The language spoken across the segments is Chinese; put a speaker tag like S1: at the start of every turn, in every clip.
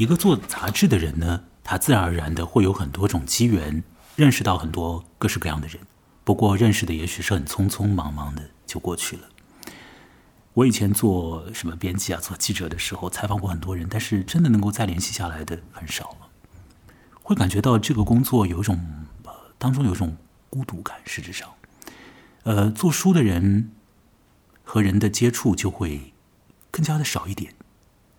S1: 一个做杂志的人呢，他自然而然的会有很多种机缘，认识到很多各式各样的人。不过认识的也许是很匆匆忙忙的就过去了。我以前做什么编辑啊，做记者的时候，采访过很多人，但是真的能够再联系下来的很少了。会感觉到这个工作有一种呃当中有一种孤独感。实质上，呃，做书的人和人的接触就会更加的少一点。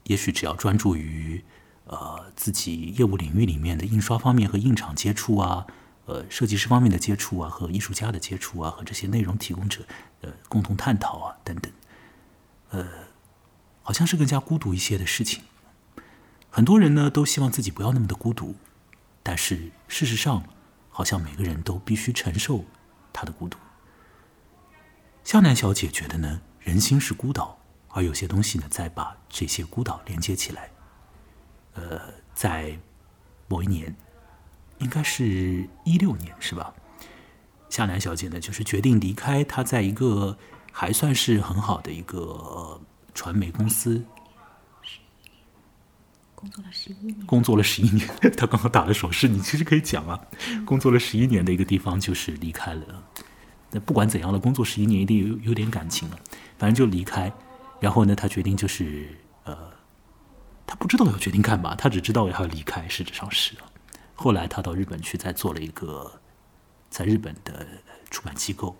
S1: 也许只要专注于呃自己业务领域里面的印刷方面和印厂接触啊，呃设计师方面的接触啊，和艺术家的接触啊，和这些内容提供者呃共同探讨啊等等。呃，好像是更加孤独一些的事情。很多人呢都希望自己不要那么的孤独，但是事实上，好像每个人都必须承受他的孤独。夏楠小姐觉得呢，人心是孤岛，而有些东西呢，再把这些孤岛连接起来。呃，在某一年，应该是一六年，是吧？夏楠小姐呢，就是决定离开她在一个。还算是很好的一个传媒公司，
S2: 工作了十一年。
S1: 工作了十一年，他刚刚打了手势，你其实可以讲啊。工作了十一年的一个地方，就是离开了。那不管怎样了，工作十一年一定有有点感情了。反正就离开，然后呢，他决定就是呃，他不知道要决定干嘛，他只知道要离开。实质上是后来他到日本去，再做了一个在日本的出版机构。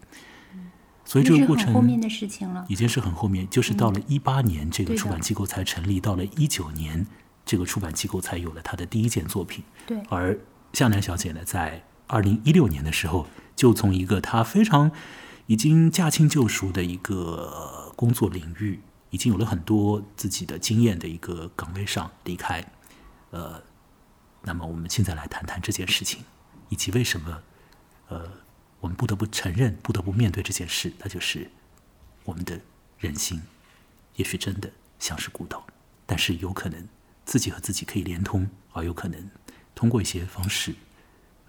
S1: 所以这个过程
S2: 后面的事情了，
S1: 已经是很后面，就是到了一八年，这个出版机构才成立；到了一九年，这个出版机构才有了他的第一件作品。
S2: 对。
S1: 而向南小姐呢，在二零一六年的时候，就从一个她非常已经驾轻就熟的一个工作领域，已经有了很多自己的经验的一个岗位上离开。呃，那么我们现在来谈谈这件事情，以及为什么，呃。我们不得不承认，不得不面对这件事，那就是我们的人心，也许真的像是孤岛，但是有可能自己和自己可以连通，而有可能通过一些方式，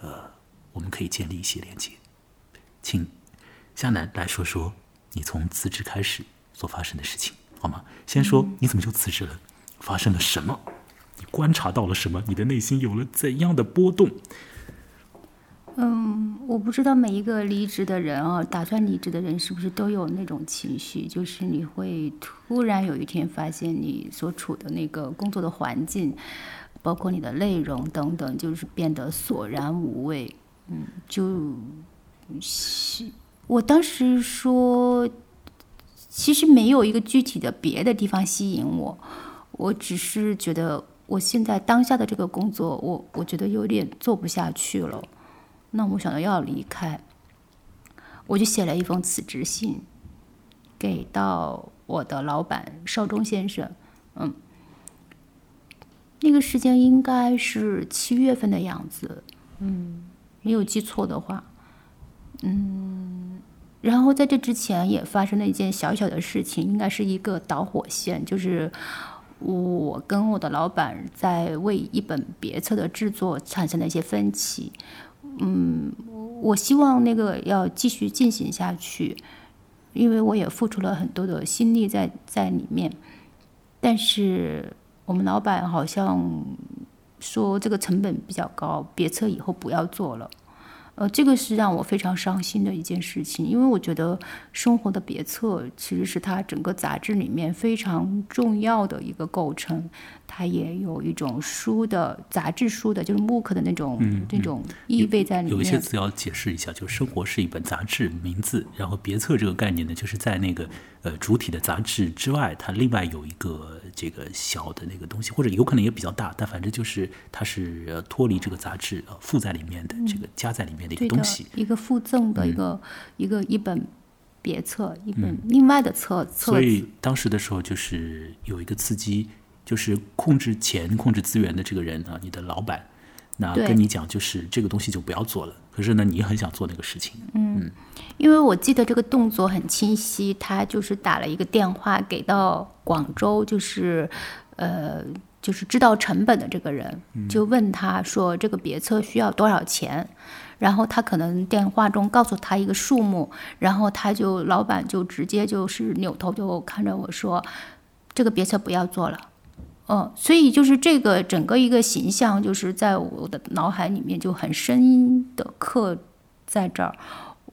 S1: 呃，我们可以建立一些连接。请夏楠来说说你从辞职开始所发生的事情，好吗？先说你怎么就辞职了？发生了什么？你观察到了什么？你的内心有了怎样的波动？
S2: 嗯，我不知道每一个离职的人啊，打算离职的人是不是都有那种情绪，就是你会突然有一天发现你所处的那个工作的环境，包括你的内容等等，就是变得索然无味。嗯，就是，我当时说，其实没有一个具体的别的地方吸引我，我只是觉得我现在当下的这个工作，我我觉得有点做不下去了。那我想到要离开，我就写了一封辞职信，给到我的老板邵忠先生。嗯，那个时间应该是七月份的样子，嗯，没有记错的话，嗯，然后在这之前也发生了一件小小的事情，应该是一个导火线，就是我跟我的老板在为一本别册的制作产生了一些分歧。嗯，我希望那个要继续进行下去，因为我也付出了很多的心力在在里面。但是我们老板好像说这个成本比较高，别册以后不要做了。呃，这个是让我非常伤心的一件事情，因为我觉得生活的别册其实是它整个杂志里面非常重要的一个构成，它也有一种书的杂志书的，就是木刻的那种那种意味在里面。
S1: 有一些词要解释一下，就生活是一本杂志名字，然后别册这个概念呢，就是在那个呃主体的杂志之外，它另外有一个。这个小的那个东西，或者有可能也比较大，但反正就是它是脱离这个杂志呃附在里面的这个加在里面的一个东西，
S2: 一个附赠的一个一个一本别册，一本另外的册册。
S1: 所以当时的时候就是有一个刺激，就是控制钱、控制资源的这个人啊，你的老板，那跟你讲就是这个东西就不要做了。可是呢，你很想做那个事情，
S2: 嗯，因为我记得这个动作很清晰，他就是打了一个电话给到广州，就是呃，就是知道成本的这个人，就问他说这个别册需要多少钱，然后他可能电话中告诉他一个数目，然后他就老板就直接就是扭头就看着我说，这个别册不要做了，嗯，所以就是这个整个一个形象，就是在我的脑海里面就很深的刻在这儿。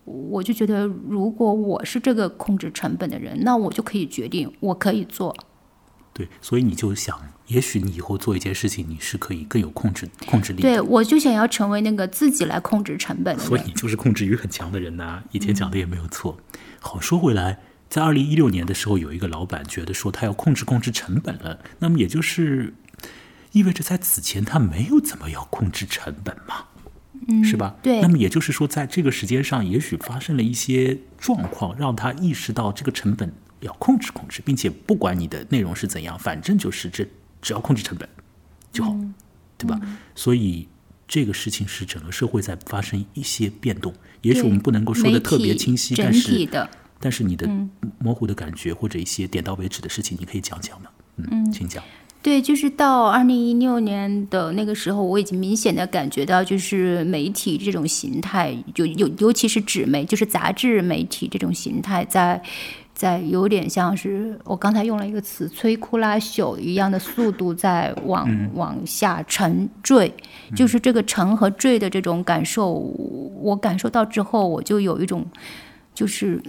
S2: 我就觉得，如果我是这个控制成本的人，那我就可以决定，我可以做。
S1: 对，所以你就想，也许你以后做一件事情，你是可以更有控制控制力。
S2: 对，我就想要成为那个自己来控制成本的人。
S1: 所以你就是控制欲很强的人呐。以前讲的也没有错。好，说回来，在二零一六年的时候，有一个老板觉得说他要控制控制成本了，那么也就是意味着在此前他没有怎么要控制成本嘛。
S2: 嗯，
S1: 是吧？
S2: 对。
S1: 那么也就是说，在这个时间上，也许发生了一些状况，让他意识到这个成本要控制控制，并且不管你的内容是怎样，反正就是这只要控制成本就好，对吧？所以这个事情是整个社会在发生一些变动。也许我们不能够说的特别清晰，但是但是你的模糊的感觉或者一些点到为止的事情，你可以讲讲吗？嗯，请讲。
S2: 对，就是到二零一六年的那个时候，我已经明显的感觉到，就是媒体这种形态，就尤尤其是纸媒，就是杂志媒体这种形态，在在有点像是我刚才用了一个词“摧枯拉朽”一样的速度在往往下沉坠，就是这个沉和坠的这种感受，我感受到之后，我就有一种。就是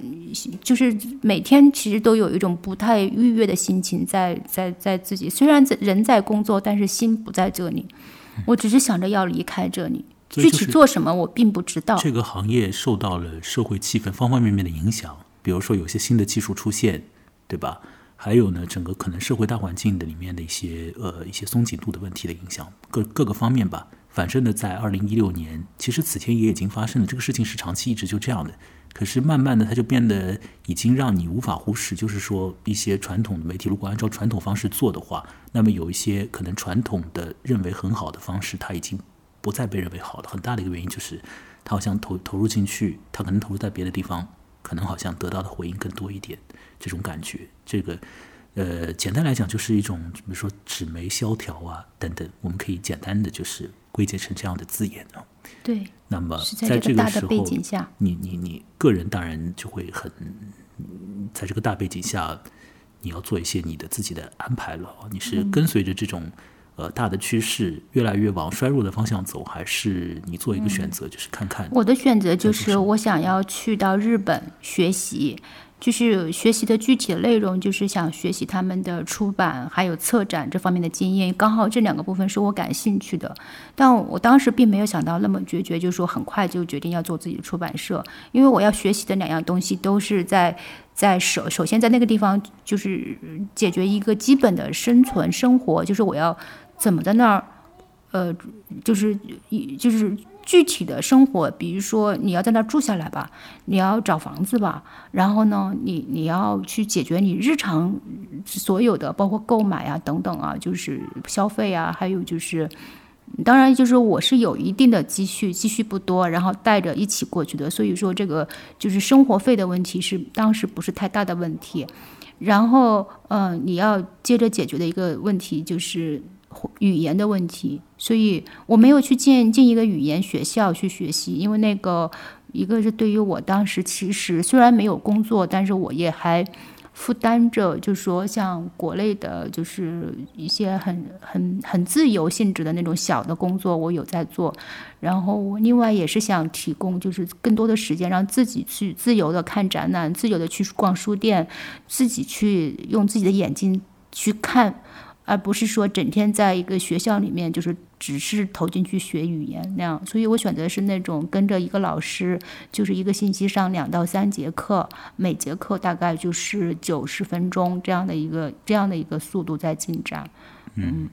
S2: 就是每天其实都有一种不太愉悦的心情在在在自己，虽然人在工作，但是心不在这里。我只是想着要离开这里，具体做什么我并不知道。
S1: 这个行业受到了社会气氛方方面面的影响，比如说有些新的技术出现，对吧？还有呢，整个可能社会大环境的里面的一些呃一些松紧度的问题的影响，各各个方面吧。反正呢，在二零一六年，其实此前也已经发生了，这个事情是长期一直就这样的。可是慢慢的，它就变得已经让你无法忽视。就是说，一些传统的媒体如果按照传统方式做的话，那么有一些可能传统的认为很好的方式，它已经不再被认为好的。很大的一个原因就是，它好像投投入进去，它可能投入在别的地方，可能好像得到的回应更多一点。这种感觉，这个呃，简单来讲就是一种，比如说纸媒萧条啊等等，我们可以简单的就是归结成这样的字眼啊。
S2: 对，
S1: 那么
S2: 在
S1: 这个
S2: 时候，
S1: 你你你个人当然就会很，在这个大背景下，你要做一些你的自己的安排了。你是跟随着这种呃大的趋势，越来越往衰弱的方向走，还是你做一个选择，就是看看？
S2: 我的选择就是我想要去到日本学习。就是学习的具体的内容，就是想学习他们的出版还有策展这方面的经验。刚好这两个部分是我感兴趣的，但我当时并没有想到那么决绝，就是说很快就决定要做自己的出版社。因为我要学习的两样东西都是在在首首先在那个地方就是解决一个基本的生存生活，就是我要怎么在那儿，呃，就是一就是。具体的生活，比如说你要在那住下来吧，你要找房子吧，然后呢，你你要去解决你日常所有的，包括购买啊等等啊，就是消费啊，还有就是，当然就是我是有一定的积蓄，积蓄不多，然后带着一起过去的，所以说这个就是生活费的问题是当时不是太大的问题，然后嗯，你要接着解决的一个问题就是。语言的问题，所以我没有去进进一个语言学校去学习，因为那个一个是对于我当时其实虽然没有工作，但是我也还负担着，就是说像国内的，就是一些很很很自由性质的那种小的工作，我有在做。然后我另外也是想提供，就是更多的时间让自己去自由的看展览，自由的去逛书店，自己去用自己的眼睛去看。而不是说整天在一个学校里面，就是只是投进去学语言那样，所以我选择是那种跟着一个老师，就是一个星期上两到三节课，每节课大概就是九十分钟这样的一个这样的一个速度在进展。
S1: 嗯，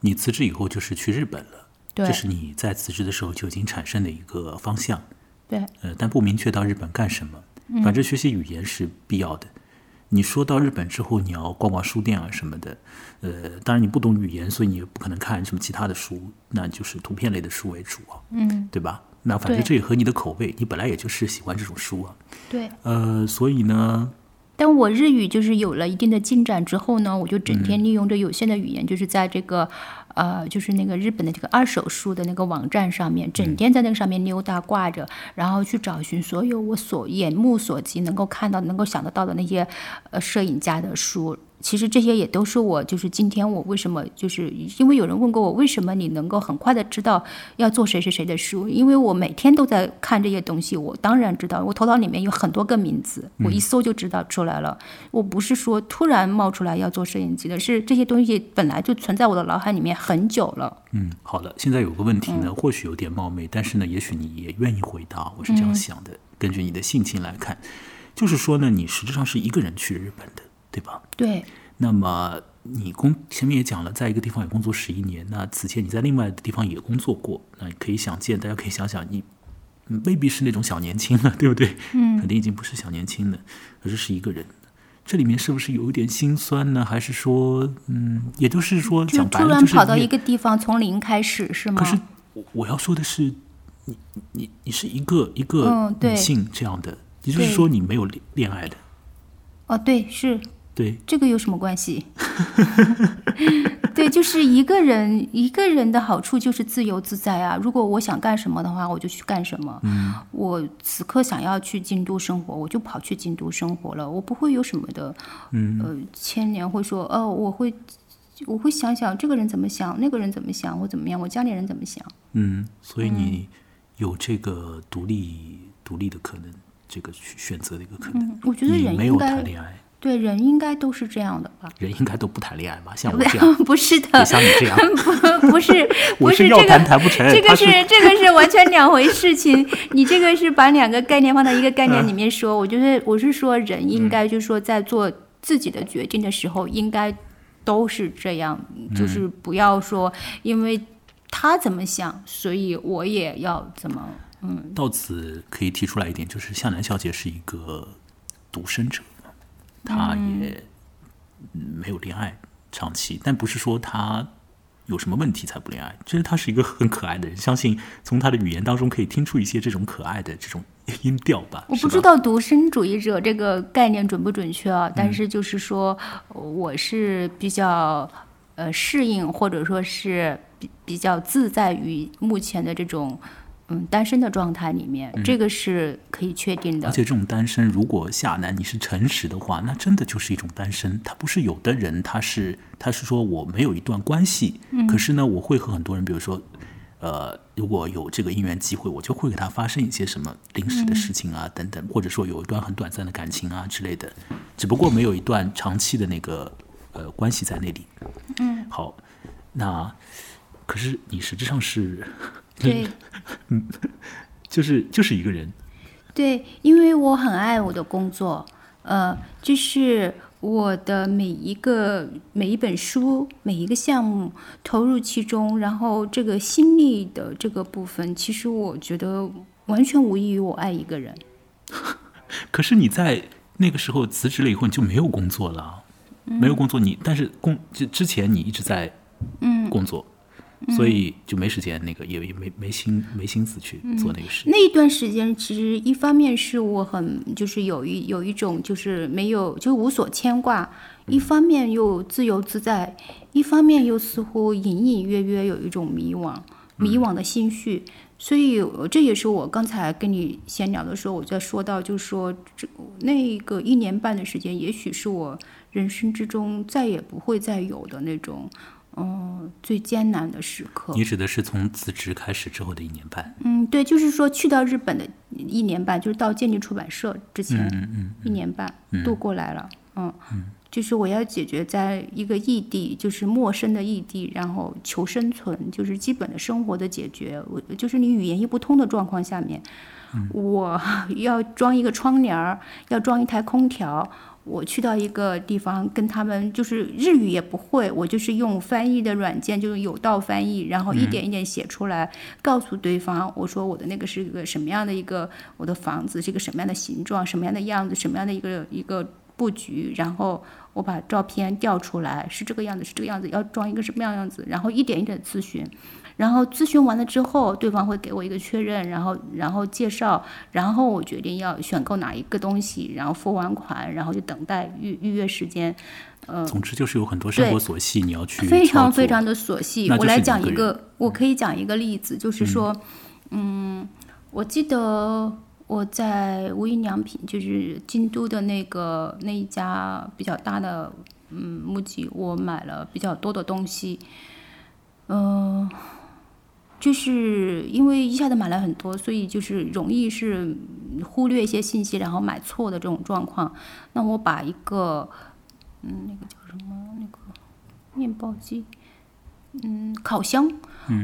S1: 你辞职以后就是去日本了，
S2: 这
S1: 是你在辞职的时候就已经产生的一个方向。
S2: 对，
S1: 呃，但不明确到日本干什么，反正学习语言是必要的。你说到日本之后，你要逛逛书店啊什么的，呃，当然你不懂语言，所以你也不可能看什么其他的书，那就是图片类的书为主啊，
S2: 嗯，
S1: 对吧？那反正这也和你的口味，你本来也就是喜欢这种书啊，
S2: 对，
S1: 呃，所以呢。
S2: 但我日语就是有了一定的进展之后呢，我就整天利用着有限的语言，就是在这个，呃，就是那个日本的这个二手书的那个网站上面，整天在那个上面溜达挂着，然后去找寻所有我所眼目所及能够看到、能够想得到的那些，呃，摄影家的书。其实这些也都是我，就是今天我为什么，就是因为有人问过我，为什么你能够很快的知道要做谁谁谁的书？因为我每天都在看这些东西，我当然知道，我头脑里面有很多个名字，我一搜就知道出来了。我不是说突然冒出来要做摄影机的，是这些东西本来就存在我的脑海里面很久了。
S1: 嗯，好的。现在有个问题呢，或许有点冒昧，但是呢，也许你也愿意回答。我是这样想的，根据你的性情来看，就是说呢，你实质上是一个人去日本的。对吧？
S2: 对。
S1: 那么你工前面也讲了，在一个地方也工作十一年。那此前你在另外的地方也工作过，那你可以想见，大家可以想想，你未必是那种小年轻了，对不对？
S2: 嗯。
S1: 肯定已经不是小年轻了，而是是一个人。这里面是不是有一点心酸呢？还是说，嗯，也就是说，讲白了就是
S2: 突然跑到一个地方，从零开始是吗？
S1: 可是我要说的是，你你你是一个一个女性这样的，也就是说你没有恋恋爱的。
S2: 哦，对，是，
S1: 对，
S2: 这个有什么关系？对，就是一个人，一个人的好处就是自由自在啊。如果我想干什么的话，我就去干什么。
S1: 嗯，
S2: 我此刻想要去京都生活，我就跑去京都生活了。我不会有什么的，
S1: 嗯，
S2: 呃，牵连会说，哦，我会，我会想想这个人怎么想，那个人怎么想，我怎么样，我家里人怎么想。
S1: 嗯，所以你有这个独立、独立的可能。这个去选择的一个可能，
S2: 我觉得人
S1: 没有谈恋爱，
S2: 对人应该都是这样的吧？
S1: 人应该都不谈恋爱吧？像我这 样，
S2: 不是的，
S1: 像你这样，
S2: 不不是，
S1: 不
S2: 是
S1: 要谈谈不成，
S2: 这个是这个是完全两回事情。你这个是把两个概念放到一个概念里面说，我觉得我是说人应该就是说在做自己的决定的时候，应该都是这样，就是不要说因为他怎么想，所以我也要怎么。嗯，
S1: 到此可以提出来一点，就是向南小姐是一个独生者，她也没有恋爱长期，但不是说他有什么问题才不恋爱，其实他是一个很可爱的人，相信从他的语言当中可以听出一些这种可爱的这种音调吧。
S2: 我不知道独身主义者这个概念准不准确啊，但是就是说我是比较呃适应或者说是比比较自在于目前的这种。嗯，单身的状态里面，这个是可以确定的。
S1: 而且这种单身，如果夏楠你是诚实的话，那真的就是一种单身。他不是有的人，他是他是说我没有一段关系，可是呢，我会和很多人，比如说，呃，如果有这个姻缘机会，我就会给他发生一些什么临时的事情啊，等等，或者说有一段很短暂的感情啊之类的，只不过没有一段长期的那个呃关系在那里。
S2: 嗯，
S1: 好，那可是你实质上是。
S2: 对，
S1: 嗯，就是就是一个人。
S2: 对，因为我很爱我的工作，呃，就是我的每一个每一本书每一个项目投入其中，然后这个心力的这个部分，其实我觉得完全无异于我爱一个人。
S1: 可是你在那个时候辞职了以后，你就没有工作了，没有工作，你但是工之之前你一直在
S2: 嗯
S1: 工作。所以就没时间，那个也也没没心没心思去做那个事。
S2: 那一段时间，其实一方面是我很就是有一有一种就是没有就无所牵挂，一方面又自由自在，一方面又似乎隐隐约约有一种迷惘迷惘的心绪。所以这也是我刚才跟你闲聊的时候，我在说到，就是说这那个一年半的时间，也许是我人生之中再也不会再有的那种。哦，最艰难的时刻。
S1: 你指的是从辞职开始之后的一年半？
S2: 嗯，对，就是说去到日本的一年半，就是到建立出版社之前，
S1: 嗯嗯，
S2: 一年半度过来了。嗯嗯，就是我要解决在一个异地，就是陌生的异地，然后求生存，就是基本的生活的解决。我就是你语言一不通的状况下面，我 要装一个窗帘儿，要装一台空调。我去到一个地方，跟他们就是日语也不会，我就是用翻译的软件，就是有道翻译，然后一点一点写出来，告诉对方，我说我的那个是一个什么样的一个，我的房子是一个什么样的形状，什么样的样子，什么样的一个一个布局，然后我把照片调出来，是这个样子，是这个样子，要装一个什么样样子，然后一点一点咨询。然后咨询完了之后，对方会给我一个确认，然后然后介绍，然后我决定要选购哪一个东西，然后付完款，然后就等待预预约时间。呃，
S1: 总之就是有很多生活琐细你要去
S2: 非常非常的琐细。我来讲一
S1: 个，
S2: 我可以讲一个例子，就是说，嗯，我记得我在无印良品，就是京都的那个那一家比较大的嗯木屐，我买了比较多的东西，嗯、就是因为一下子买了很多，所以就是容易是忽略一些信息，然后买错的这种状况。那我把一个嗯那个叫什么那个面包机，嗯烤箱，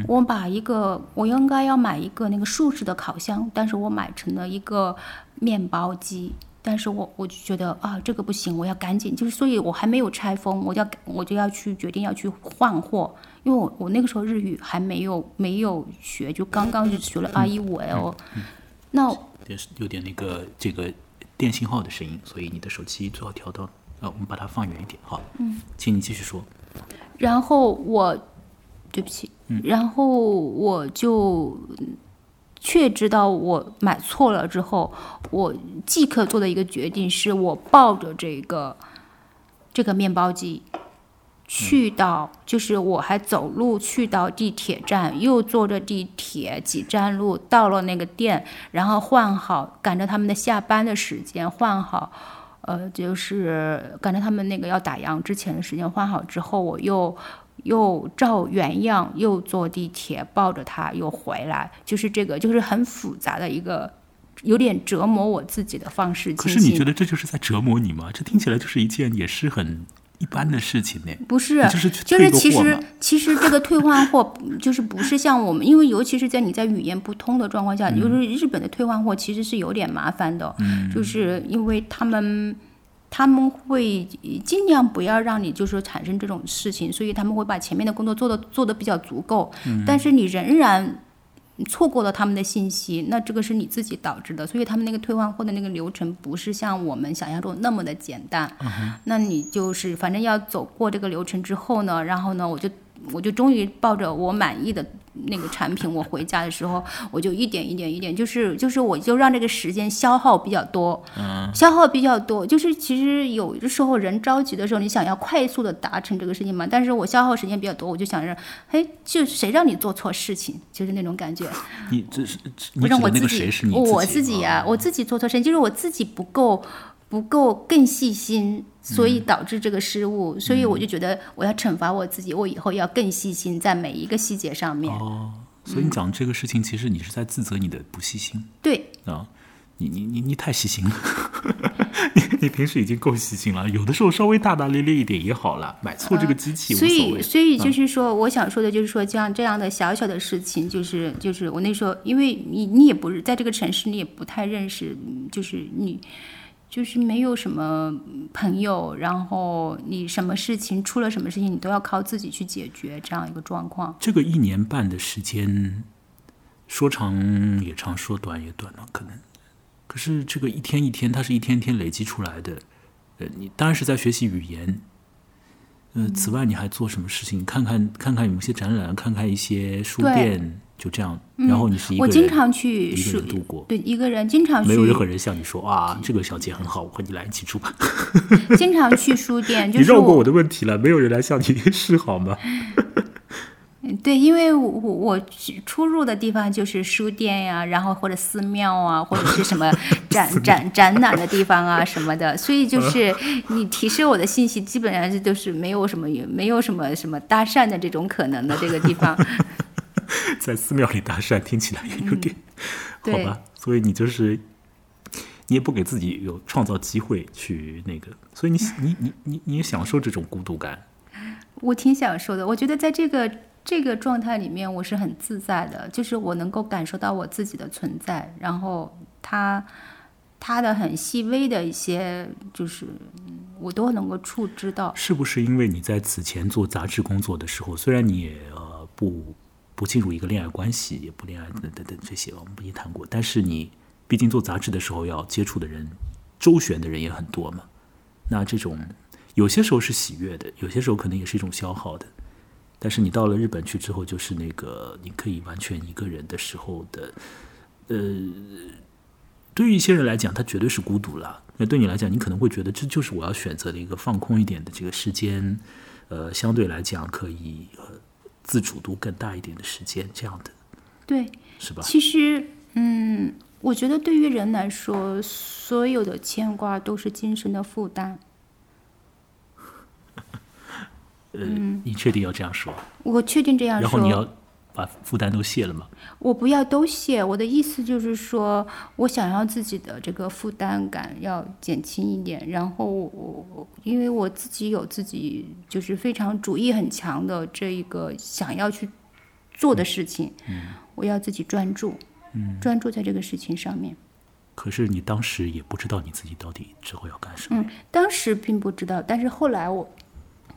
S2: 我把一个我应该要买一个那个竖式的烤箱，但是我买成了一个面包机。但是我我就觉得啊，这个不行，我要赶紧，就是所以我还没有拆封，我就要我就要去决定要去换货，因为我我那个时候日语还没有没有学，就刚刚就学了 R 一五 L，那
S1: 有点那个这个电信号的声音，所以你的手机最好调到呃，我们把它放远一点。好，嗯，请你继续说。
S2: 然后我，对不起，然后我就确知道我买错了之后，我即刻做的一个决定是我抱着这个这个面包机。去到，就是我还走路去到地铁站，又坐着地铁几站路到了那个店，然后换好，赶着他们的下班的时间换好，呃，就是赶着他们那个要打烊之前的时间换好之后，我又又照原样又坐地铁抱着他又回来，就是这个就是很复杂的一个。有点折磨我自己的方式。
S1: 可是你觉得这就是在折磨你吗？这听起来就是一件也是很一般的事情呢。
S2: 不是，
S1: 就是
S2: 其实 其实这个退换货 就是不是像我们，因为尤其是在你在语言不通的状况下，就是日本的退换货其实是有点麻烦的，就是因为他们。他们会尽量不要让你就是说产生这种事情，所以他们会把前面的工作做的做的比较足够，但是你仍然错过了他们的信息，那这个是你自己导致的，所以他们那个退换货的那个流程不是像我们想象中那么的简单。那你就是反正要走过这个流程之后呢，然后呢，我就我就终于抱着我满意的那个产品，我回家的时候，我就一点一点一点，就是就是我就让这个时间消耗比较多，消耗比较多，就是其实有的时候人着急的时候，你想要快速的达成这个事情嘛，但是我消耗时间比较多，我就想着，哎，就谁让你做错事情，就是那种感觉。
S1: 你这是你
S2: 不
S1: 指的那个
S2: 让我自己，我
S1: 自
S2: 自己呀、
S1: 啊
S2: 我自己做错事情，就是我自己不够不够更细心，所
S1: 嗯
S2: 以导致这个失误，所以我就觉得我要惩罚我自己，我以后要更细心，在每一个细节上面。
S1: 哦，所以你讲这个事情，其实你是在自责你的不细心
S2: 对，
S1: 啊。你你你你太细心了，你你平时已经够细心了，有的时候稍微大大咧咧一点也好了，买错这个机器无
S2: 所。以所以就是说，我想说的就是说，像这样的小小的事情，就是就是我那时候，因为你你也不是在这个城市，你也不太认识，嗯就是你。就是没有什么朋友，然后你什么事情出了什么事情，你都要靠自己去解决，这样一个状况。
S1: 这个一年半的时间，说长也长，说短也短了，可能。可是这个一天一天，它是一天天累积出来的。呃，你当然是在学习语言。呃，此外你还做什么事情？看看看看有没有一些展览，看看一些书店，就这样。然后你是一个人，
S2: 我经常去
S1: 一个
S2: 书
S1: 人度过，
S2: 对一个人经常去，
S1: 没有任何人向你说啊，这个小姐很好，我和你来一起住吧。
S2: 经常去书店，就
S1: 你
S2: 是你
S1: 绕过我的问题了，没有人来向你 示好吗？
S2: 对，因为我我我出入的地方就是书店呀，然后或者寺庙啊，或者是什么展展展览的地方啊什么的，所以就是你提示我的信息，基本上是都是没有什么没有什么什么搭讪的这种可能的这个地方。
S1: 在寺庙里搭讪，听起来也有点、好吧？所以你就是你也不给自己有创造机会去那个，所以你你你你你也享受这种孤独感。
S2: 我挺享受的，我觉得在这个这个状态里面，我是很自在的，就是我能够感受到我自己的存在，然后他他的很细微的一些，就是嗯我都能够触知到。
S1: 是不是因为你在此前做杂志工作的时候，虽然你也呃不不进入一个恋爱关系，也不恋爱等等等这些，我们不也谈过，但是你毕竟做杂志的时候要接触的人、周旋的人也很多嘛。那这种有些时候是喜悦的，有些时候可能也是一种消耗的。但是你到了日本去之后，就是那个你可以完全一个人的时候的，呃，对于一些人来讲，他绝对是孤独了。那对你来讲，你可能会觉得这就是我要选择的一个放空一点的这个时间，呃，相对来讲可以呃自主度更大一点的时间，这样的
S2: 对，
S1: 是吧？
S2: 其实，嗯，我觉得对于人来说，所有的牵挂都是精神的负担。
S1: 呃，你确定要这样说？
S2: 我确定这样说。
S1: 然后你要把负担都卸了吗？
S2: 我不要都卸，我的意思就是说，我想要自己的这个负担感要减轻一点。然后我我因为我自己有自己就是非常主意很强的这一个想要去做的事情，我要自己专注，专注在这个事情上面。
S1: 可是你当时也不知道你自己到底之后要干什么。
S2: 嗯，当时并不知道，但是后来我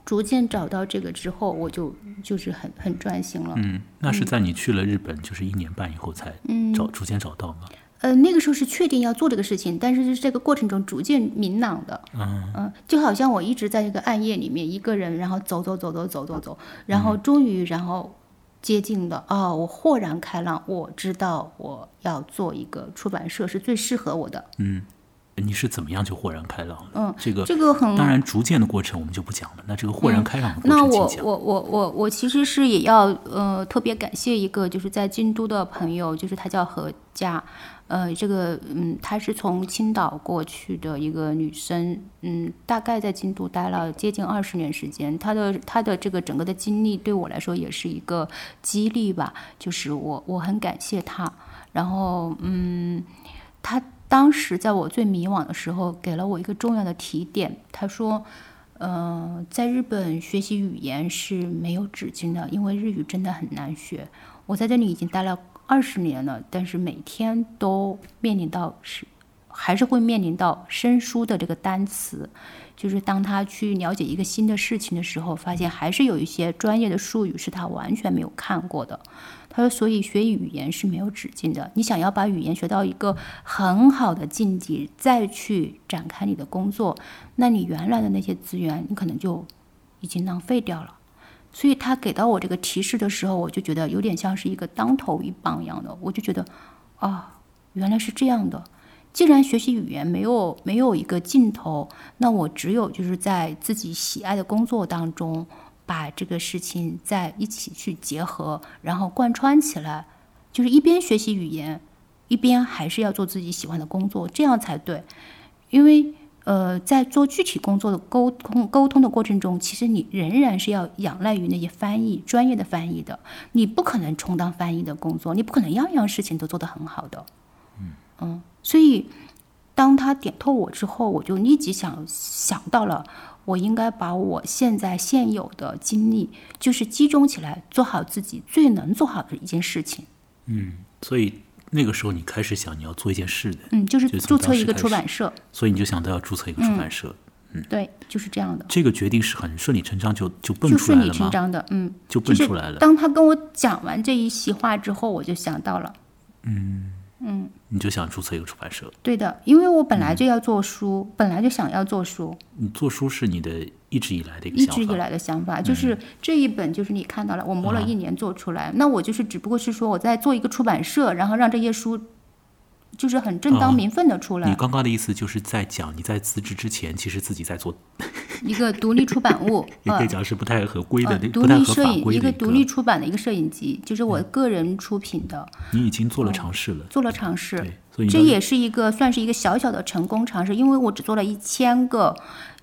S2: 逐渐找到这个之后，我就就是很很专心了。
S1: 嗯，那是在你去了日本就是一年半以后才找逐渐找到吗？
S2: 呃，那个时候是确定要做这个事情，但是是这个过程中逐渐明朗的。
S1: 嗯
S2: 嗯，就好像我一直在这个暗夜里面一个人，然后走走走走走走走，然后终于然后。接近的哦，我豁然开朗，我知道我要做一个出版社是最适合我的。
S1: 嗯，你是怎么样就豁然开朗了？
S2: 嗯，
S1: 这个
S2: 这个很
S1: 当然逐渐的过程我们就不讲了。那这个豁然开朗的过
S2: 那
S1: 程，
S2: 我
S1: 请讲。
S2: 我我我我其实是也要呃特别感谢一个就是在京都的朋友，就是他叫何佳，呃，这个嗯，她是从青岛过去的一个女生，嗯，大概在京都待了接近二十年时间。她的她的这个整个的经历对我来说也是一个激励吧，就是我我很感谢她。然后嗯，她当时在我最迷惘的时候，给了我一个重要的提点。他说，呃，在日本学习语言是没有止境的，因为日语真的很难学。我在这里已经待了。二十年了，但是每天都面临到是，还是会面临到生疏的这个单词，就是当他去了解一个新的事情的时候，发现还是有一些专业的术语是他完全没有看过的。他说，所以学语言是没有止境的。你想要把语言学到一个很好的境界，再去展开你的工作，那你原来的那些资源，你可能就已经浪费掉了。所以他给到我这个提示的时候，我就觉得有点像是一个当头一棒一样的。我就觉得，啊，原来是这样的。既然学习语言没有没有一个尽头，那我只有就是在自己喜爱的工作当中，把这个事情在一起去结合，然后贯穿起来，就是一边学习语言，一边还是要做自己喜欢的工作，这样才对。因为。呃，在做具体工作的沟通沟通的过程中，其实你仍然是要仰赖于那些翻译专业的翻译的，你不可能充当翻译的工作，你不可能样样事情都做得很好的。
S1: 嗯
S2: 嗯，所以当他点透我之后，我就立即想想到了，我应该把我现在现有的精力，就是集中起来，做好自己最能做好的一件事情。
S1: 嗯，所以。那个时候，你开始想你要做一件事的，
S2: 嗯，
S1: 就
S2: 是注册一个出版社，
S1: 所以你就想到要注册一个出版社，嗯，
S2: 对，就是这样的。
S1: 这个决定是很顺理成章，就就蹦
S2: 出来了吗？顺理成章的，嗯，
S1: 就蹦出来了。
S2: 当他跟我讲完这一席话之后，我就想到了，
S1: 嗯
S2: 嗯，
S1: 你就想注册一个出版社？
S2: 对的，因为我本来就要做书，本来就想要做书。
S1: 你做书是你的一直以来的一个
S2: 一直以来的想法，就是这一本就是你看到了，我磨了一年做出来，那我就是只不过是说我在做一个出版社，然后让这些书。就是很正当名分的出来。
S1: 你刚刚的意思就是在讲你在辞职之前，其实自己在做
S2: 一个独立出版物，
S1: 也可以讲是不太合规的、
S2: 独立摄影
S1: 一
S2: 个独立出版的一个摄影集，就是我个人出品的。
S1: 你已经做了尝试了，
S2: 做了尝试，这也是一个算是一个小小的成功尝试，因为我只做了一千个，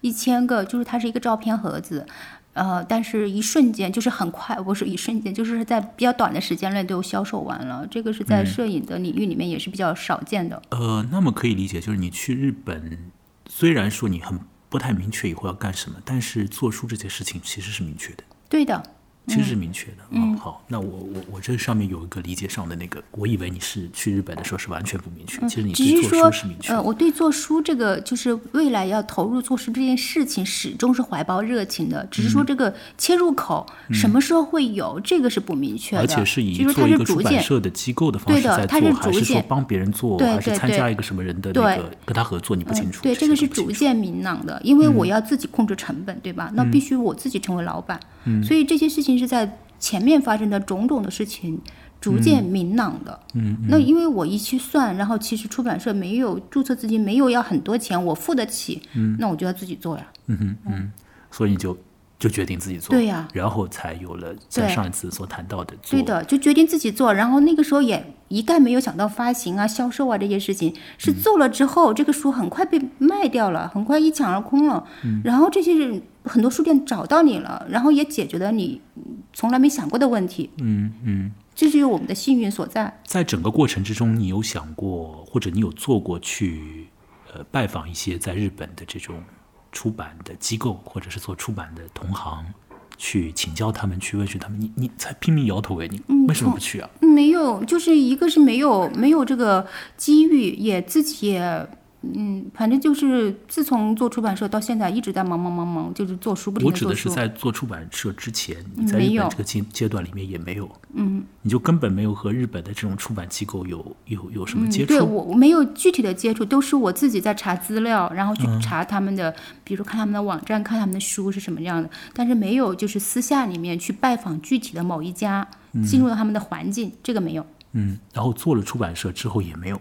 S2: 一千个，就是它是一个照片盒子。呃，但是一瞬间就是很快，不是一瞬间，就是在比较短的时间内都销售完了。这个是在摄影的领域里面也是比较少见的。
S1: 呃，那么可以理解，就是你去日本，虽然说你很不太明确以后要干什么，但是做书这件事情其实是明确的。
S2: 对的。
S1: 其实是明确的，嗯，好，那我我我这上面有一个理解上的那个，我以为你是去日本的时候是完全不明确，其实你对做书是明确。
S2: 呃，我对做书这个就是未来要投入做书这件事情，始终是怀抱热情的，只是说这个切入口什么时候会有，这个是不明确的。
S1: 而且是以
S2: 做
S1: 一个出版社的机构的方式在做，还是说帮别人做，
S2: 还
S1: 是参加一个什么人的那个跟他合作？你不清楚。
S2: 对，这个是逐渐明朗的，因为我要自己控制成本，对吧？那必须我自己成为老板，所以这些事情是在。前面发生的种种的事情，逐渐明朗的。
S1: 嗯，
S2: 那因为我一去算，然后其实出版社没有注册资金，没有要很多钱，我付得起。
S1: 嗯，
S2: 那我就要自己做呀。
S1: 嗯哼嗯，所以你就就决定自己做。
S2: 对呀，
S1: 然后才有了在上一次所谈到的。
S2: 对的，就决定自己做。然后那个时候也一概没有想到发行啊、销售啊这些事情。是做了之后，这个书很快被卖掉了，很快一抢而空了。嗯，然后这些人。很多书店找到你了，然后也解决了你从来没想过的问题。
S1: 嗯嗯，
S2: 这就是我们的幸运所在。
S1: 在整个过程之中，你有想过，或者你有做过去呃拜访一些在日本的这种出版的机构，或者是做出版的同行，去请教他们，去问询他们。你你才拼命摇头哎，你为什么不去啊？
S2: 没有，就是一个是没有没有这个机遇，也自己也嗯，反正就是自从做出版社到现在一直在忙忙忙忙，就是做书不停
S1: 我指的是。在做出版社之前，你在日本这个阶阶段里面也没有，
S2: 嗯
S1: 你就根本没有和日本的这种出版机构有有有什么
S2: 嗯，
S1: 接
S2: 对
S1: 触。
S2: 对我没有具体的接触，都是我自己在查资料，然后去
S1: 嗯
S2: 查他们的，比如看他们的网站，看他们的书是什么样的，但是没有就是私下里面去拜访具体的某一家，进入到他们的环境，这个没有，
S1: 嗯，然后做了出版社之后也没有。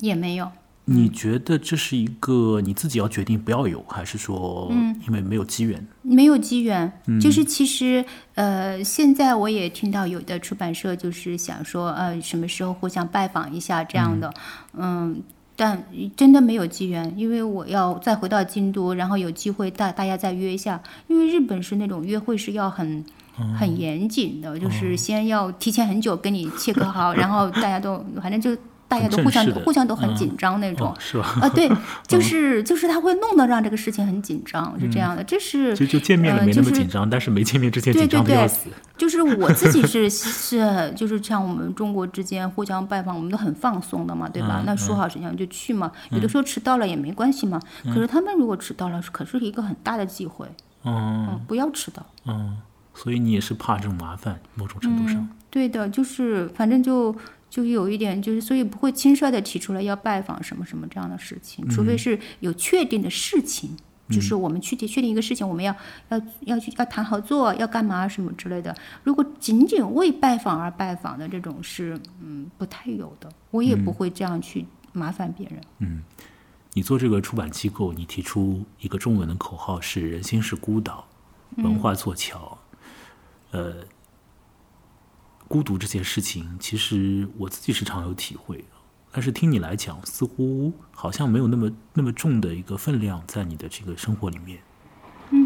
S2: 也没有。
S1: 你觉得这是一个你自己要决定不要有，还是说因为没有机缘？
S2: 没有机缘，
S1: 嗯
S2: 就是其实呃，现在我也听到有的出版社就是想说，呃，什么时候互相拜访一下这样的，嗯。但真的没有机缘，因为我要再回到京都，然后有机会大大家再约一下。因为日本是那种约会是要很
S1: 嗯
S2: 很严谨的，就是先要提前很久跟你切割好，然后大家都反正就大家都互相互相都很紧张那种
S1: 哦，是吧？
S2: 啊，对，就是就是他会弄得让这个事情很紧张，是这样的，这是
S1: 就就见面了没那
S2: 呃就是
S1: 么紧张，但是没见面之前
S2: 对
S1: 紧张的
S2: 对对
S1: 要死。
S2: 就是我自己是是就是像我们中国之间互相拜访，我们都很放松的嘛，对吧？
S1: 嗯
S2: 那说好时间就去嘛，有的时候迟到了也没关系嘛。可是他们如果迟到了，可是一个很大的机会，
S1: 嗯
S2: 嗯，不要迟到。
S1: 嗯，所以你也是怕这种麻烦，某种程度上。
S2: 嗯，对的，就是反正就就有一点，就是所以不会轻率的提出来要拜访什么什么这样的事情，除非是有确定的事情。就是我们具体确定一个事情，我们要要要去要谈合作，要干嘛什么之类的。如果仅仅为拜访而拜访的这种是，嗯，不太有的。我也不会这样去麻烦别人。
S1: 嗯你做这个出版机构，你提出一个中文的口号是“人心是孤岛，文化做桥”。呃，孤独这件事情，其实我自己是常有体会的。但是听你来讲，似乎好像没有那么那么重的一个分量在你的这个生活里面。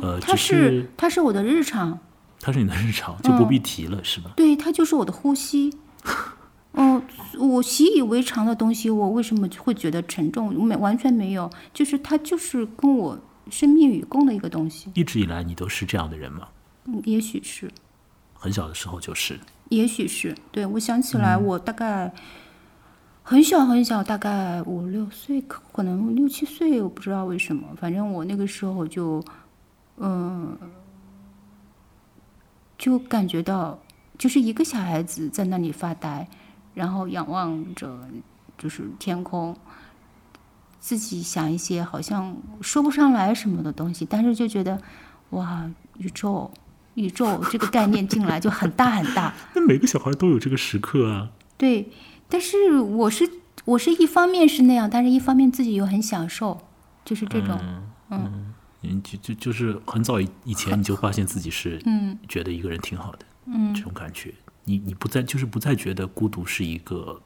S1: 呃，
S2: 它是它是我的日常，
S1: 它是你的日常，就不必提了，是吧？
S2: 对，它就是我的呼吸。嗯，我习以为常的东西，我为什么会觉得沉重？没完全没有，就是它就是跟我生命与共的一个东西。
S1: 一直以来你都是这样的人吗？
S2: 嗯也许是，
S1: 很小的时候就是。
S2: 也许是。对我想起来，我大概很小很小，大概五六岁，可可能六七岁，我不知道为什么，反正我那个时候就，嗯、就感觉到，就是一个小孩子在那里发呆，然后仰望着就是天空，自己想一些好像说不上来什么的东西，但是就觉得哇，宇宙，宇宙这个概念进来就很大很大，
S1: 那每个小孩都有这个时刻啊。
S2: 对。但是我是我是一方面是那样，但是一方面自己又很享受，就是这种，嗯
S1: 嗯，就就就是很早以以前你就发现自己是
S2: 嗯。
S1: 觉得一个人挺好的，
S2: 嗯。
S1: 这种感觉，你你不再就是不再觉得孤独是一个，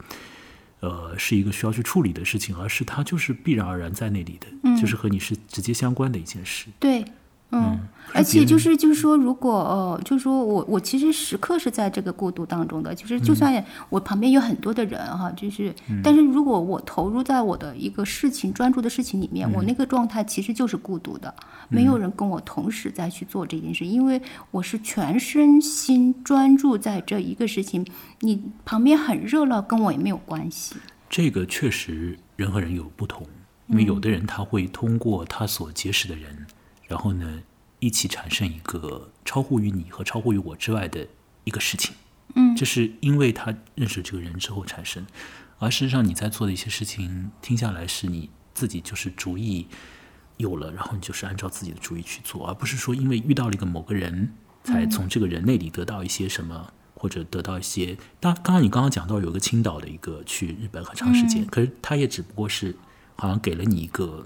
S1: 呃，是一个需要去处理的事情，而是它就是必然而然在那里的，
S2: 嗯。
S1: 就是和你是直接相关的一件事。
S2: 对，嗯，而且就是就是说，如果呃，就是说我我其实时刻是在这个过渡当中的，就是就算我旁边有很多的人哈，就是，但是如果我投入在我的一个事情专注的事情里面，我那个状态其实就是孤独的，没有人跟我同时在去做这件事，因为我是全身心专注在这一个事情，你旁边很热闹，跟我也没有关系。
S1: 这个确实人和人有不同，因为有的人他会通过他所结识的人，然后呢一起产生一个超乎于你和超乎于我之外的一个事情。
S2: 嗯，
S1: 这是因为他认识这个人之后产生，而事实上你在做的一些事情，听下来是你自己就是主意有了，然后你就是按照自己的主意去做，而不是说因为遇到了一个某个人，才从这个人那里得到一些什么。或者得到一些，当刚刚你刚刚讲到有个青岛的一个去日本很长时间，可是他也只不过是好像给了你一个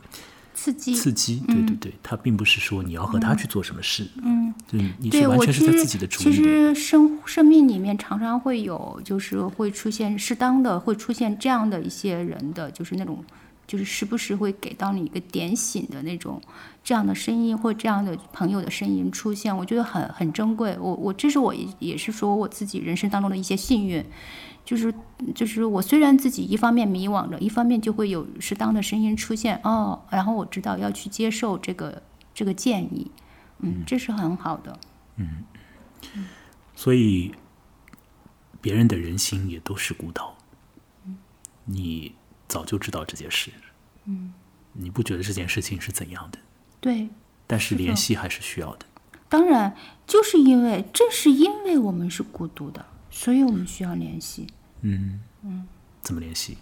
S2: 刺激，
S1: 刺激，对对对，他并不是说你要和他去做什么事，
S2: 嗯。
S1: 对，你是完全是在自己的主
S2: 其
S1: 意里。
S2: 实生生命里面常常会有，就是会出现适当的，会出现这样的一些人的，就是那种就是时不时会给到你一个点醒的那种这样的声音或这样的朋友的声音出现，我觉得很很珍贵。我我这是我也也是说我自己人生当中的一些幸运，就是就是我虽然自己一方面迷惘着，一方面就会有适当的声音出现哦，然后我知道要去接受这个这个建议，嗯，这是很好的。
S1: 嗯所以别人的人心也都是孤岛。你早就知道这件事，嗯，你不觉得这件事情是怎样的？
S2: 对，
S1: 但是联系还是需要的。
S2: 当然就是因为正是因为我们是孤独的，所以我们需要联系。
S1: 嗯嗯，怎么联系？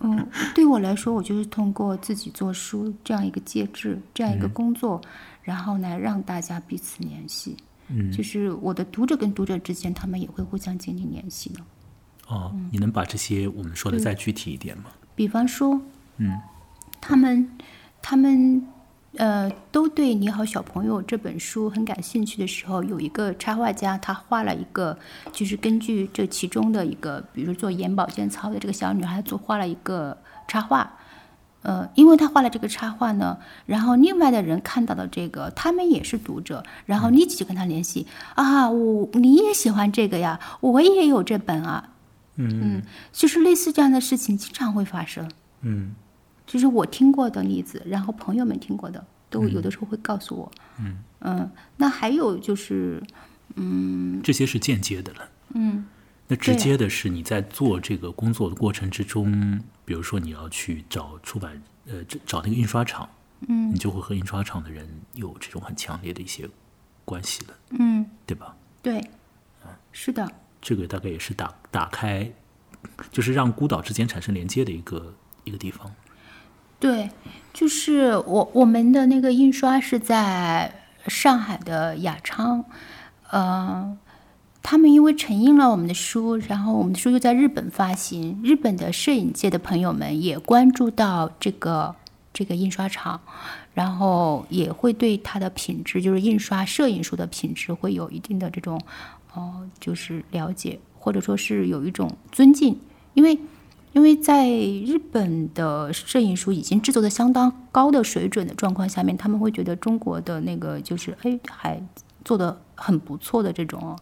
S2: 嗯，对我来说，我就是通过自己做书这样一个介质，这样一个工作，然后呢，让大家彼此联系。
S1: 嗯，
S2: 就是我的读者跟读者之间，他们也会互相建立联系的。
S1: 哦，你能把这些我们说的再具体一点吗？
S2: 比方说，
S1: 嗯，
S2: 他们他们呃都对《你好，小朋友》这本书很感兴趣的时候，有一个插画家，他画了一个，就是根据这其中的一个，比如做眼保健操的这个小女孩，做画了一个插画。呃，因为他画了这个插画呢，然后另外的人看到了这个，他们也是读者，然后立即就跟他联系啊，我你也喜欢这个呀，我也有这本啊，
S1: 嗯。
S2: 就是类似这样的事情经常会发生。
S1: 嗯。
S2: 就是我听过的例子，然后朋友们听过的，都有的时候会告诉我。嗯。嗯那还有就是，嗯。
S1: 这些是间接的了。
S2: 嗯，
S1: 那直接的是你在做这个工作的过程之中，比如说你要去找出版，呃，找找那个印刷厂，嗯，你就会和印刷厂的人有这种很强烈的一些关系了，
S2: 嗯，
S1: 对吧？
S2: 对，是的，
S1: 这个大概也是打打开，就是让孤岛之间产生连接的一个一个地方。
S2: 对，就是我我们的那个印刷是在上海的雅昌，呃，他们因为承印了我们的书，然后我们的书又在日本发行，日本的摄影界的朋友们也关注到这个这个印刷厂，然后也会对它的品质，就是印刷摄影书的品质会有一定的这种，哦，就是了解，或者说是有一种尊敬，因为。因为在日本的摄影书已经制作的相当高的水准的状况下面，他们会觉得中国的那个就是哎还做的很不错的这种。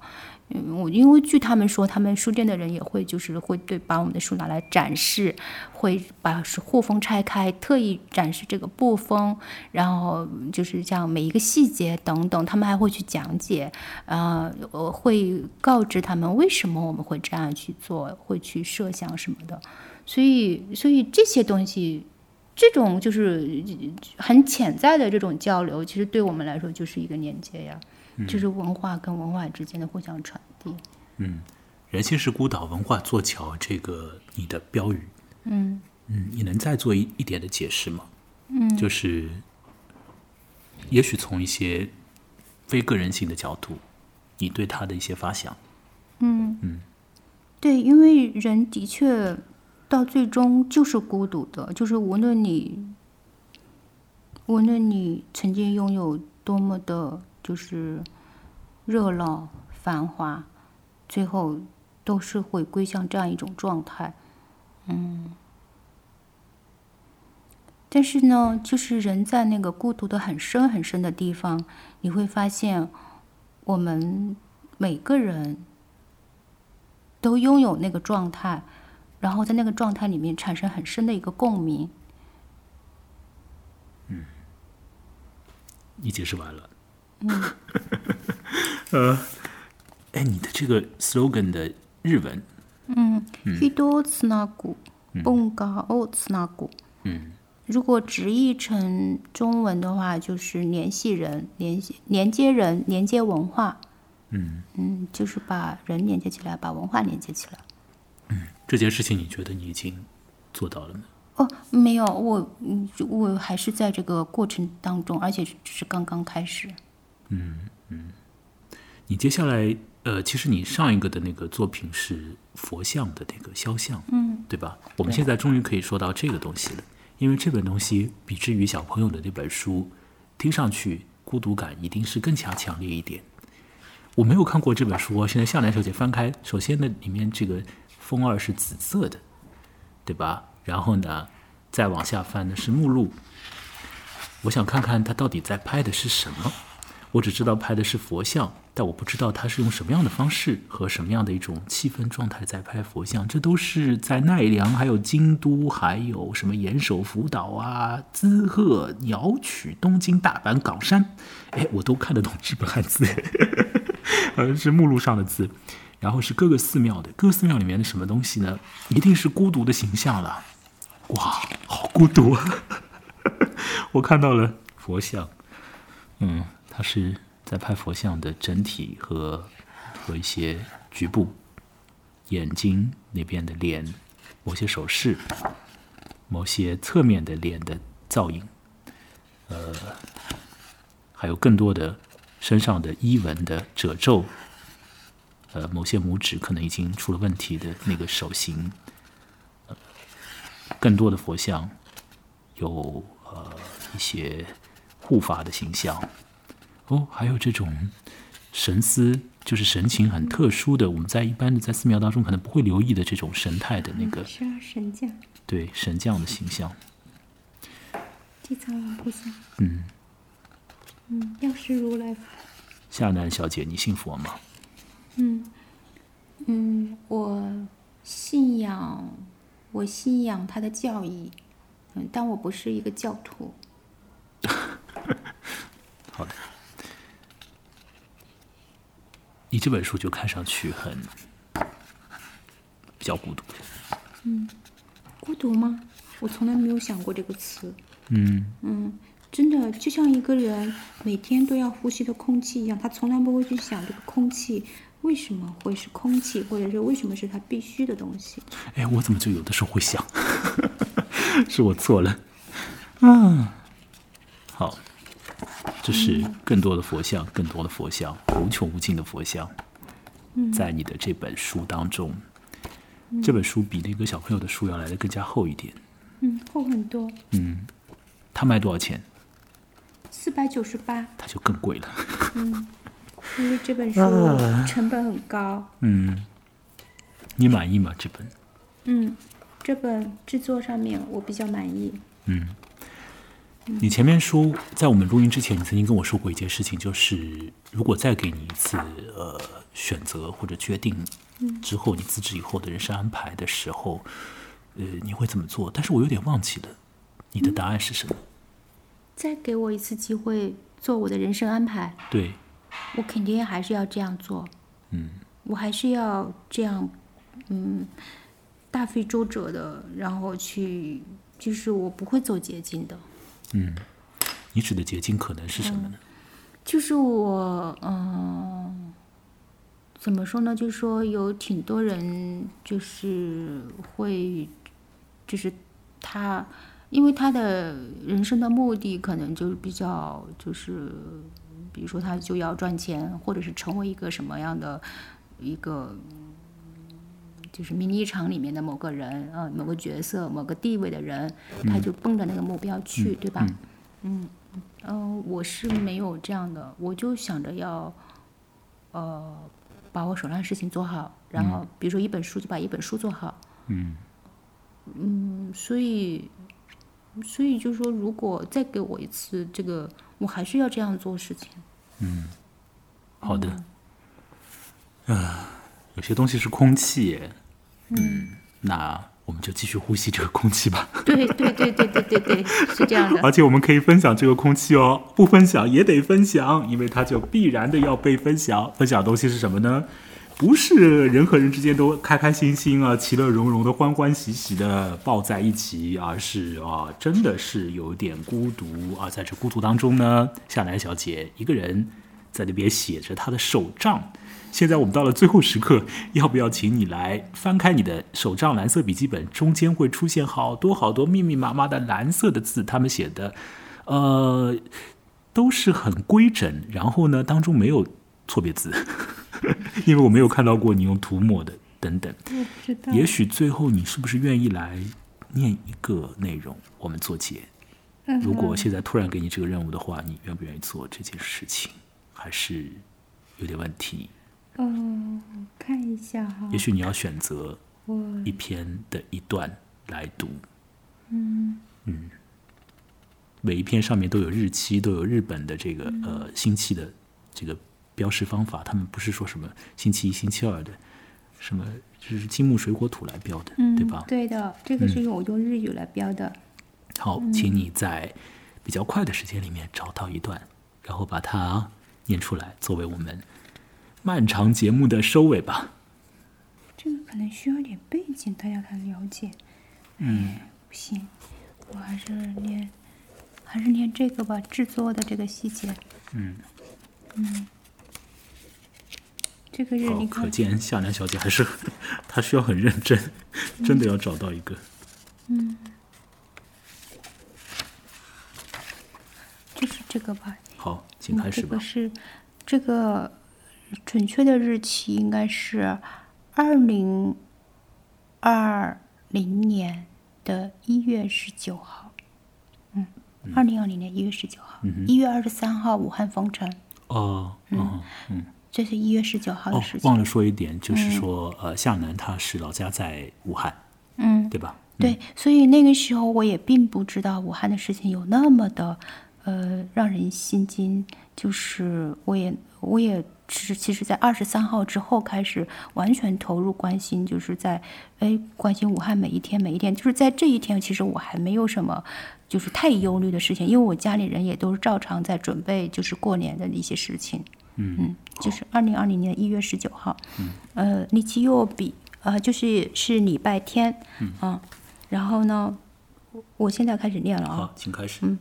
S2: 嗯，我因为据他们说，他们书店的人也会就是会对把我们的书拿来展示，会把是护封拆开，特意展示这个布封，然后就是这样每一个细节等等，他们还会去讲解，呃，我会告知他们为什么我们会这样去做，会去设想什么的，所以所以这些东西。这种就是很潜在的这种交流，其实对我们来说就是一个连接呀，就是文化跟文化之间的互相传递。
S1: 嗯，人心是孤岛，文化做桥，这个你的标语，
S2: 嗯
S1: 嗯，你能再做一一点的解释吗？嗯，就是也许从一些非个人性的角度，你对他的一些发想。
S2: 嗯嗯对，因为人的确到最终就是孤独的，就是无论你，无论你曾经拥有多么的，就是热闹繁华，最后都是会归向这样一种状态。嗯，但是呢，就是人在那个孤独的很深很深的地方，你会发现，我们每个人。都拥有那个状态，然后在那个状态里面产生很深的一个共鸣。
S1: 嗯你解释完了。嗯。呃，哎，你的这个 slogan 的日文，
S2: 嗯，人をつなぐ、文化をつなぐ。
S1: 嗯，
S2: 如果直译成中文的话，就是联系人、联系连接人、连接文化。
S1: 嗯
S2: 嗯，就是把人连接起来，把文化连接起来。
S1: 这件事情你觉得你已经做到了吗？
S2: 哦，没有，我嗯我还是在这个过程当中，而且只是刚刚开始。
S1: 你接下来，呃，其实你上一个的那个作品是佛像的那个肖像，
S2: 嗯，
S1: 对吧？我们现在终于可以说到这个东西了，因为这本东西比之于小朋友的那本书，听上去孤独感一定是更加强烈一点。我没有看过这本书哦，现在向南小姐翻开，首先呢，里面这个封二是紫色的，对吧？然后呢，再往下翻的是目录，我想看看他到底在拍的是什么。我只知道拍的是佛像，但我不知道他是用什么样的方式和什么样的一种气氛状态在拍佛像。这都是在奈良、还有京都、还有什么岩手、福岛啊、滋贺、鸟取、东京、大阪、冈山，哎，我都看得懂日本汉字，好 像，是目录上的字。然后是各个寺庙的，各个寺庙里面的什么东西呢？一定是孤独的形象了。哇，好孤独啊！我看到了佛像，嗯。他是在拍佛像的整体和和一些局部，眼睛那边的脸，某些手势，某些侧面的脸的造影，呃，还有更多的身上的衣纹的褶皱，呃，某些拇指可能已经出了问题的那个手型，呃，更多的佛像有呃一些护法的形象。哦，还有这种神思，就是神情很特殊的，我们在一般的在寺庙当中可能不会留意的这种神态的那个。
S2: 是啊，神将。
S1: 对，神将的形象。
S2: 地藏王菩萨。
S1: 嗯。
S2: 嗯，药师如来。
S1: 夏楠小姐，你信佛吗？
S2: 嗯嗯，我信仰，我信仰他的教义，嗯，但我不是一个教徒。
S1: 好的。你这本书就看上去很比较孤独。
S2: 嗯，孤独吗？我从来没有想过这个词。
S1: 嗯
S2: 嗯，真的就像一个人每天都要呼吸的空气一样，他从来不会去想这个空气为什么会是空气，或者是为什么是他必须的东西。
S1: 哎，我怎么就有的时候会想？是我错了。嗯，好。这是更多的佛像，更多的佛像，无穷无尽的佛像，在你的这本书当中。这本书比那个小朋友的书要来的更加厚一点。
S2: 嗯，厚很多。
S1: 嗯，它卖多少钱？
S2: 四百九十八。
S1: 它就更贵了。
S2: 嗯，因为这本书成本很高。
S1: 嗯，你满意吗？这本？
S2: 嗯，这本制作上面我比较满意。
S1: 嗯。你前面说，在我们录音之前，你曾经跟我说过一件事情，就是如果再给你一次呃选择或者决定之后，你自知以后的人生安排的时候，呃，你会怎么做？但是我有点忘记了，你的答案是什么？
S2: 再给我一次机会做我的人生安排，
S1: 对，
S2: 我肯定还是要这样做。
S1: 嗯，
S2: 我还是要这样，嗯，大费周折的，然后去，就是我不会走捷径的。
S1: 嗯，你指的捷径可能是什么呢？
S2: 就是我，嗯，怎么说呢？就是说有挺多人，就是会，就是他，因为他的人生的目的可能就是比较，就是，比如说他就要赚钱，或者是成为一个什么样的一个，就是迷你场里面的某个人啊，某个角色、某个地位的人，他就奔着那个目标去，对吧？嗯，嗯，我是没有这样的，我就想着要，呃，把我手上的事情做好，然后比如说一本书就把一本书做好。
S1: 嗯，
S2: 嗯，所以，所以就是说，如果再给我一次这个，我还是要这样做事情。
S1: 嗯，好的。啊，有些东西是空气。嗯，那。我们就继续呼吸这个空气吧。
S2: 对对对对对对对，是这样的。
S1: 而且我们可以分享这个空气哦，不分享也得分享，因为它就必然的要被分享。分享的东西是什么呢？不是人和人之间都开开心心啊、其乐融融的、欢欢喜喜的抱在一起，而是啊，真的是有点孤独啊。在这孤独当中呢，夏楠小姐一个人在那边写着她的手账。现在我们到了最后时刻，要不要请你来翻开你的手账蓝色笔记本？中间会出现好多好多密密麻麻的蓝色的字，他们写的，呃，都是很规整。然后呢，当中没有错别字，因为我没有看到过你用涂抹的等等。也许最后你是不是愿意来念一个内容，我们做结？如果现在突然给你这个任务的话，你愿不愿意做这件事情？还是有点问题？
S2: 嗯，看一下哈。
S1: 也许你要选择一篇的一段来读。嗯嗯，每一篇上面都有日期，都有日本的这个呃星期的这个标识方法，他们不是说什么星期一、星期二的，什么就是金木水火土来标的，对吧？
S2: 对的，这个是用我用日语来标的。
S1: 好，请你在比较快的时间里面找到一段，然后把它念出来，作为我们漫长节目的收尾吧。
S2: 这个可能需要点背景，大家才了解。嗯，不行，我还是念，还是念这个吧，制作的这个细节。
S1: 嗯
S2: 嗯，这个是
S1: 好，
S2: 你，
S1: 可见夏楠小姐还是 她需要很认真，真的要找到一个。
S2: 嗯就是这个吧。
S1: 好，请开始吧
S2: 这个。是这个准确的日期应该是二零二零年的一月十九号。嗯，二零二零年一月十九号，一、月二十三号武汉封城，
S1: 哦，哦，嗯，
S2: 这是一月十九号的
S1: 哦
S2: 事，情。
S1: 忘了说一点，就是说，呃，夏楠他是老家在武汉，
S2: 嗯，
S1: 对吧？
S2: 对，所以那个时候我也并不知道武汉的事情有那么的，呃，让人心惊。就是我也我也是，其实，在二十三号之后开始完全投入关心，就是在哎关心武汉每一天每一天。就是在这一天，其实我还没有什么就是太忧虑的事情，因为我家里人也都是照常在准备，就是过年的一些事情。
S1: 嗯
S2: 就是二零二零年一月十九号，呃，日期又比，呃，就是是礼拜天，嗯，然后呢，我我现在开始念了啊。
S1: 好，请开始。
S2: 嗯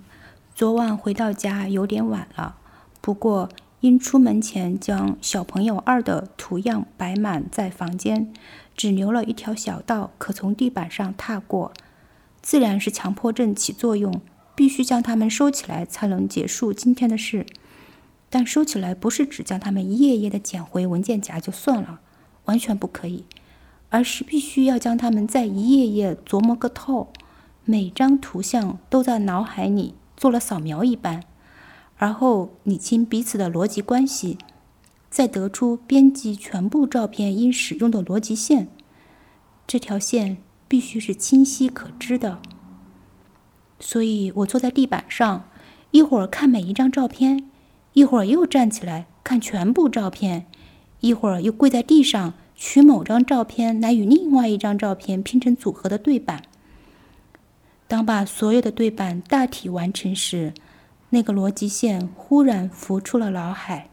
S2: 昨晚回到家有点晚了，不过因出门前将小朋友二的图样摆满在房间，只留了一条小道可从地板上踏过，自然是强迫症起作用，必须将它们收起来才能结束今天的事。但收起来不是只将它们一页页的捡回文件夹就算了，完全不可以，而是必须要将它们再一页页琢磨个透，每张图像都在脑海里做了扫描一般，而后理清彼此的逻辑关系，再得出编辑全部照片应使用的逻辑线。这条线必须是清晰可知的。所以我坐在地板上，一会儿看每一张照片，一会儿又站起来看全部照片，一会儿又跪在地上取某张照片来与另外一张照片拼成组合的对版。当把所有的对版大体完成时，那个逻辑线忽然浮出了脑海。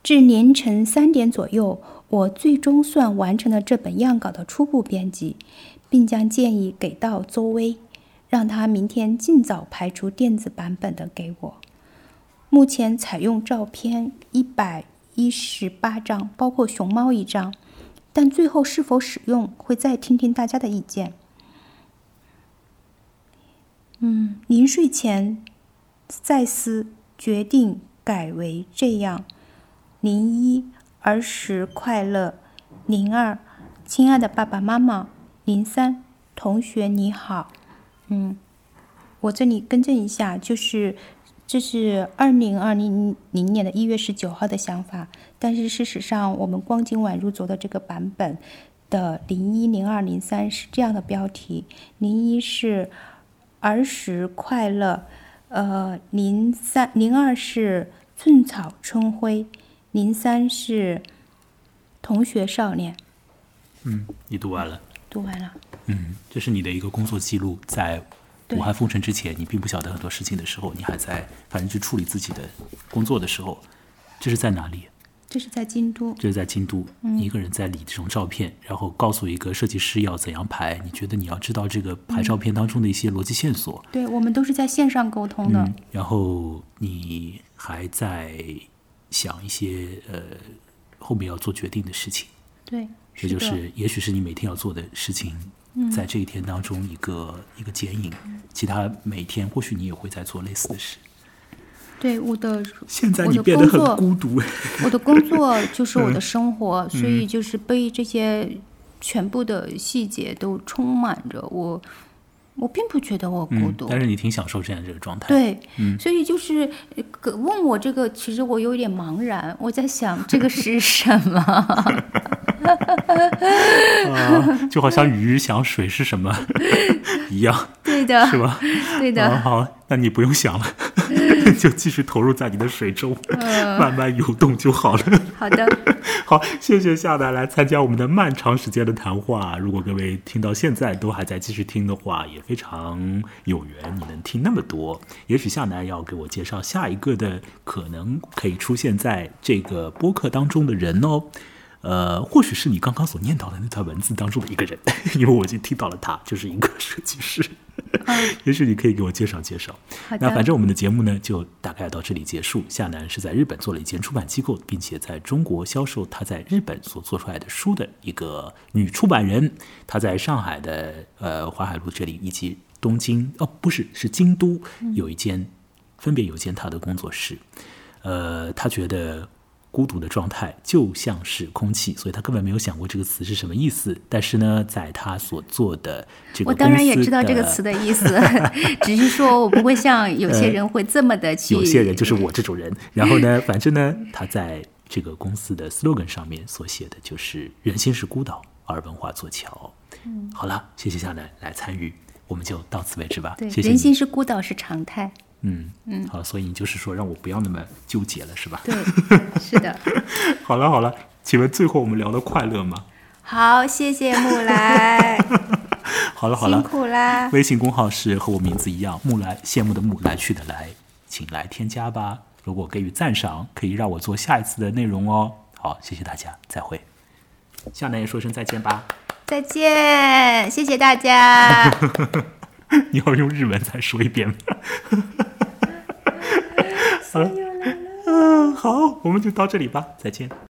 S2: 至凌晨三点左右，我最终算完成了这本样稿的初步编辑，并将建议给到周薇，让他明天尽早排出电子版本的给我。目前采用照片一百一十八张，包括熊猫一张，但最后是否使用，会再听听大家的意见。嗯，临睡前再思，决定改为这样：零一，儿时快乐；零二，亲爱的爸爸妈妈；零三，同学你好。嗯，我这里更正一下，就是这是二零二零零年的一月十九号的想法，但是事实上，我们光今晚入座的这个版本的零一、零二、零三是这样的标题：零一是儿时快乐，呃，零三零二是寸草春晖，零三是同学少年。
S1: 嗯，你读完了。
S2: 读完了，
S1: 嗯，这是你的一个工作记录，在武汉封城之前，你并不晓得很多事情的时候，你还在反正去处理自己的工作的时候，这是在哪里？
S2: 这是在京都。
S1: 这是在京都，嗯一个人在理这种照片，然后告诉一个设计师要怎样排，你觉得你要知道这个排照片当中的一些逻辑线索，
S2: 对，我们都是在线上沟通的。
S1: 嗯，然后你还在想一些呃后面要做决定的事情，
S2: 对，
S1: 这就是也许是你每天要做的事情，在这一天当中一个一个剪影，其他每天或许你也会在做类似的事。
S2: 对我的
S1: 现在
S2: 我的
S1: 你变得
S2: 工作
S1: 很孤独，
S2: 我的工作就是
S1: 嗯
S2: 我的生活，所以就是被这些全部的细节都充满着我。我并不觉得我孤
S1: 嗯，
S2: 独，
S1: 但是你挺享受现在这个状态。，
S2: 对，所以就是问我这个，其实我有点茫然，我在想这个是什么？
S1: 啊，就好像鱼想水是什么一样，
S2: 对的，
S1: 是吧？
S2: 对的。
S1: 好，那你不用想了，就继续投入在你的水中，慢慢游动就好了。
S2: 好的，
S1: 好，谢谢夏楠来参加我们的漫长时间的谈话。如果各位听到现在都还在继续听的话，也非常有缘，你能听那么多。也许夏楠要给我介绍下一个的可能可以出现在这个播客当中的人哦。呃，或许是你刚刚所念到的那段文字当中的一个人，因为我已经听到了他就是一个设计师。也许你可以给我介绍介绍。那反正我们的节目呢，就大概到这里结束。夏楠是在日本做了一间出版机构，并且在中国销售他在日本所做出来的书的一个女出版人。她在上海的呃淮海路这里，以及东京哦，不是是京都有一间，分别有一间她的工作室。呃，她觉得。孤独的状态就像是空气，所以他根本没有想过这个词是什么意思。但是呢，在他所做的这个，
S2: 我当然也知道这个词的意思，只是说我不会像有些人会这么的去。
S1: 有些人就是我这种人。然后呢，反正呢，他在这个公司的 slogan 上面所写的就是“人心是孤岛，而文化做桥”。嗯，好了，谢谢夏楠来参与，我们就到此为止吧。
S2: 对，
S1: 谢谢。
S2: 人心是孤岛是常态。
S1: 嗯嗯，好，所以你就是说让我不要那么纠结了，是吧？
S2: 对，是的。
S1: 好了好了，请问最后我们聊的快乐吗？
S2: 好，谢谢木来。
S1: 好了好了，
S2: 辛苦啦。
S1: 微信公号是和我名字一样，木来，羡慕的木，来去的来，请来添加吧。如果给予赞赏，可以让我做下一次的内容哦。好，谢谢大家，再会。向南也说声再见吧。
S2: 再见，谢谢大家。
S1: 你要用日文再说一遍吗？好了，嗯，好，我们就到这里吧，再见。